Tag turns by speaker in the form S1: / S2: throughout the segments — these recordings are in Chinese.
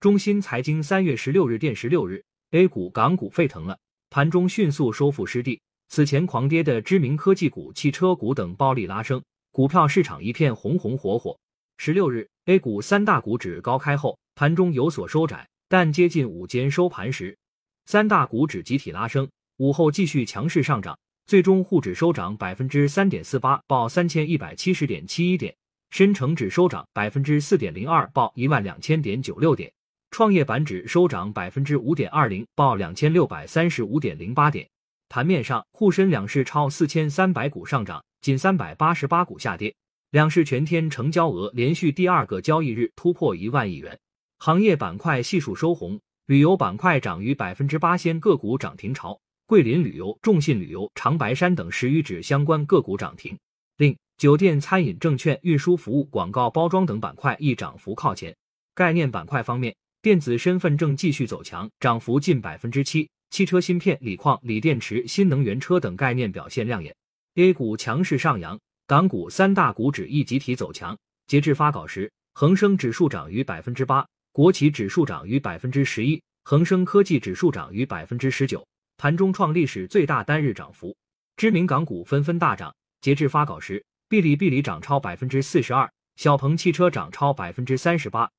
S1: 中新财经三月十六日电十六日，A 股、港股沸腾了，盘中迅速收复失地。此前狂跌的知名科技股、汽车股等暴力拉升，股票市场一片红红火火。十六日，A 股三大股指高开后，盘中有所收窄，但接近午间收盘时，三大股指集体拉升，午后继续强势上涨，最终沪指收涨百分之三点四八，报三千一百七十点七一点；深成指收涨百分之四点零二，报一万两千点九六点。创业板指收涨百分之五点二零，报两千六百三十五点零八点。盘面上，沪深两市超四千三百股上涨，仅三百八十八股下跌。两市全天成交额连续第二个交易日突破一万亿元。行业板块悉数收红，旅游板块涨逾百分之八，先个股涨停潮，桂林旅游、众信旅游、长白山等十余指相关个股涨停。另酒店、餐饮、证券、运输服务、广告包装等板块亦涨幅靠前。概念板块方面。电子身份证继续走强，涨幅近百分之七。汽车芯片、锂矿、锂电池、新能源车等概念表现亮眼。A 股强势上扬，港股三大股指亦集体走强。截至发稿时，恒生指数涨逾百分之八，国企指数涨逾百分之十一，恒生科技指数涨逾百分之十九，盘中创历史最大单日涨幅。知名港股纷纷大涨。截至发稿时，哔哩哔哩涨超百分之四十二，小鹏汽车涨超百分之三十八。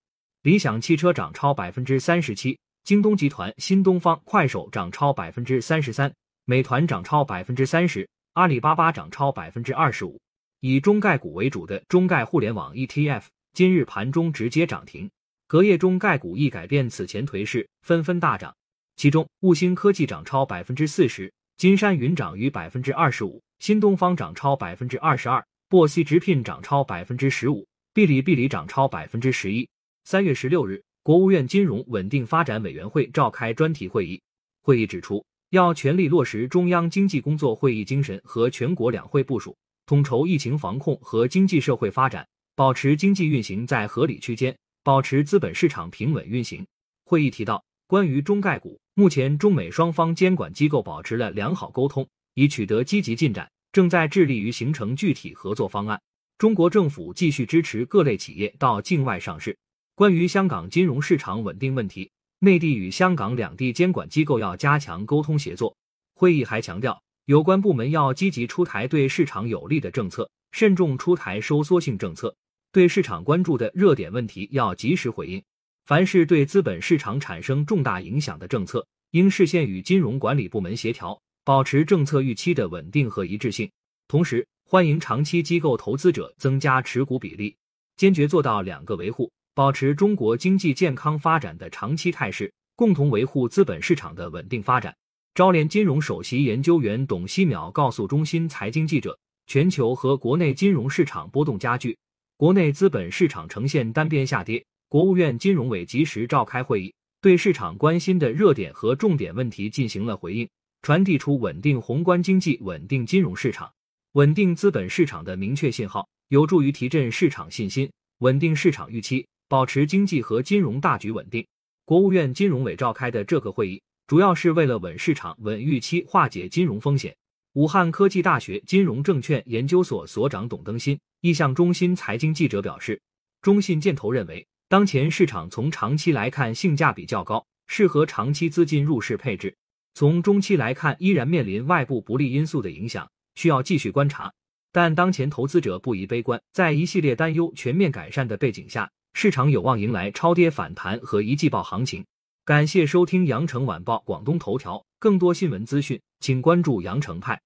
S1: 理想汽车涨超百分之三十七，京东集团、新东方、快手涨超百分之三十三，美团涨超百分之三十，阿里巴巴涨超百分之二十五。以中概股为主的中概互联网 ETF 今日盘中直接涨停，隔夜中概股亦改变此前颓势，纷纷大涨。其中，悟星科技涨超百分之四十，金山云涨逾百分之二十五，新东方涨超百分之二十二，博 C 直聘涨超百分之十五，哔哩哔哩涨超百分之十一。三月十六日，国务院金融稳定发展委员会召开专题会议。会议指出，要全力落实中央经济工作会议精神和全国两会部署，统筹疫情防控和经济社会发展，保持经济运行在合理区间，保持资本市场平稳运行。会议提到，关于中概股，目前中美双方监管机构保持了良好沟通，已取得积极进展，正在致力于形成具体合作方案。中国政府继续支持各类企业到境外上市。关于香港金融市场稳定问题，内地与香港两地监管机构要加强沟通协作。会议还强调，有关部门要积极出台对市场有利的政策，慎重出台收缩性政策。对市场关注的热点问题要及时回应。凡是对资本市场产生重大影响的政策，应事先与金融管理部门协调，保持政策预期的稳定和一致性。同时，欢迎长期机构投资者增加持股比例，坚决做到两个维护。保持中国经济健康发展的长期态势，共同维护资本市场的稳定发展。招联金融首席研究员董希淼告诉中新财经记者，全球和国内金融市场波动加剧，国内资本市场呈现单边下跌。国务院金融委及时召开会议，对市场关心的热点和重点问题进行了回应，传递出稳定宏观经济、稳定金融市场、稳定资本市场的明确信号，有助于提振市场信心，稳定市场预期。保持经济和金融大局稳定。国务院金融委召开的这个会议，主要是为了稳市场、稳预期、化解金融风险。武汉科技大学金融证券研究所所长董登新意向中心财经记者表示，中信建投认为，当前市场从长期来看性价比较高，适合长期资金入市配置；从中期来看，依然面临外部不利因素的影响，需要继续观察。但当前投资者不宜悲观，在一系列担忧全面改善的背景下。市场有望迎来超跌反弹和一季报行情。感谢收听羊城晚报广东头条，更多新闻资讯，请关注羊城派。